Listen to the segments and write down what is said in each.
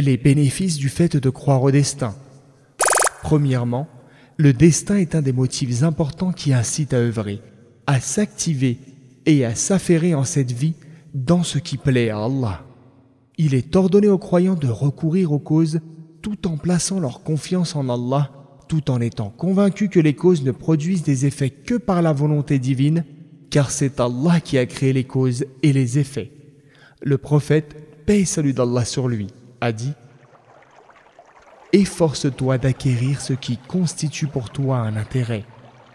Les bénéfices du fait de croire au destin. Premièrement, le destin est un des motifs importants qui incite à œuvrer, à s'activer et à s'affairer en cette vie dans ce qui plaît à Allah. Il est ordonné aux croyants de recourir aux causes tout en plaçant leur confiance en Allah, tout en étant convaincus que les causes ne produisent des effets que par la volonté divine, car c'est Allah qui a créé les causes et les effets. Le prophète, paix salut d'Allah sur lui, a dit Efforce-toi d'acquérir ce qui constitue pour toi un intérêt.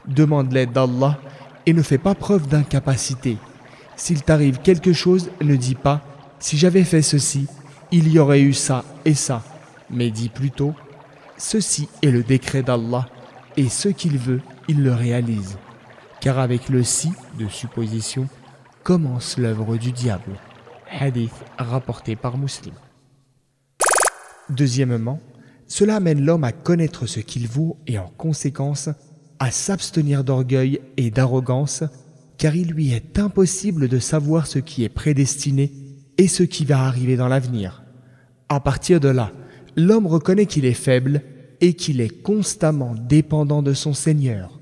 Demande l'aide d'Allah et ne fais pas preuve d'incapacité. S'il t'arrive quelque chose, ne dis pas Si j'avais fait ceci, il y aurait eu ça et ça. Mais dis plutôt Ceci est le décret d'Allah et ce qu'il veut, il le réalise. Car avec le si de supposition commence l'œuvre du diable. Hadith rapporté par Muslim. Deuxièmement, cela amène l'homme à connaître ce qu'il vaut et en conséquence à s'abstenir d'orgueil et d'arrogance, car il lui est impossible de savoir ce qui est prédestiné et ce qui va arriver dans l'avenir. À partir de là, l'homme reconnaît qu'il est faible et qu'il est constamment dépendant de son Seigneur.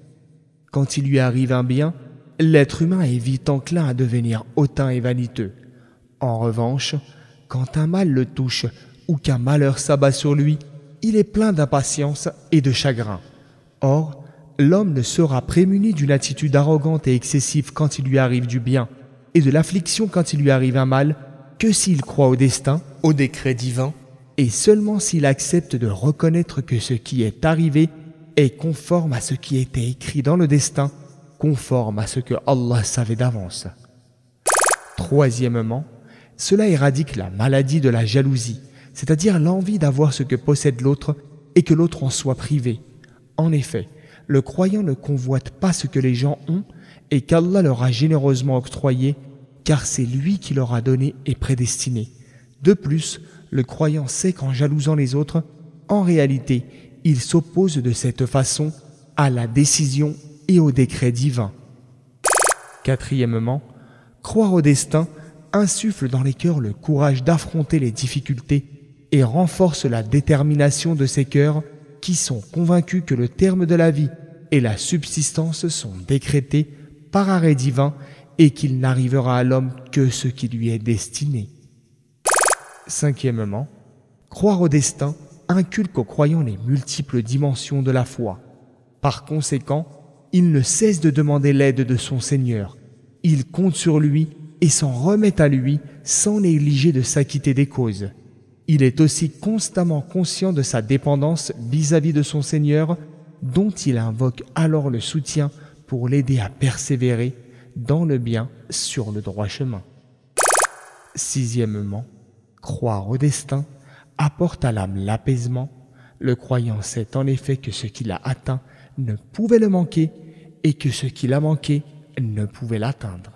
Quand il lui arrive un bien, l'être humain est vite enclin à devenir hautain et vaniteux. En revanche, quand un mal le touche ou qu'un malheur s'abat sur lui, il est plein d'impatience et de chagrin. Or, l'homme ne sera prémuni d'une attitude arrogante et excessive quand il lui arrive du bien, et de l'affliction quand il lui arrive un mal, que s'il croit au destin, au décret divin, et seulement s'il accepte de reconnaître que ce qui est arrivé est conforme à ce qui était écrit dans le destin, conforme à ce que Allah savait d'avance. Troisièmement, cela éradique la maladie de la jalousie, c'est-à-dire l'envie d'avoir ce que possède l'autre et que l'autre en soit privé. En effet, le croyant ne convoite pas ce que les gens ont et qu'Allah leur a généreusement octroyé, car c'est lui qui leur a donné et prédestiné. De plus, le croyant sait qu'en jalousant les autres, en réalité, il s'oppose de cette façon à la décision et au décret divin. Quatrièmement, croire au destin insuffle dans les cœurs le courage d'affronter les difficultés et renforce la détermination de ces cœurs qui sont convaincus que le terme de la vie et la subsistance sont décrétés par arrêt divin et qu'il n'arrivera à l'homme que ce qui lui est destiné. Cinquièmement, croire au destin inculque aux croyants les multiples dimensions de la foi. Par conséquent, il ne cesse de demander l'aide de son Seigneur. Il compte sur lui et s'en remet à lui sans négliger de s'acquitter des causes. Il est aussi constamment conscient de sa dépendance vis-à-vis de son Seigneur, dont il invoque alors le soutien pour l'aider à persévérer dans le bien sur le droit chemin. Sixièmement, croire au destin apporte à l'âme l'apaisement. Le croyant sait en effet que ce qu'il a atteint ne pouvait le manquer et que ce qu'il a manqué ne pouvait l'atteindre.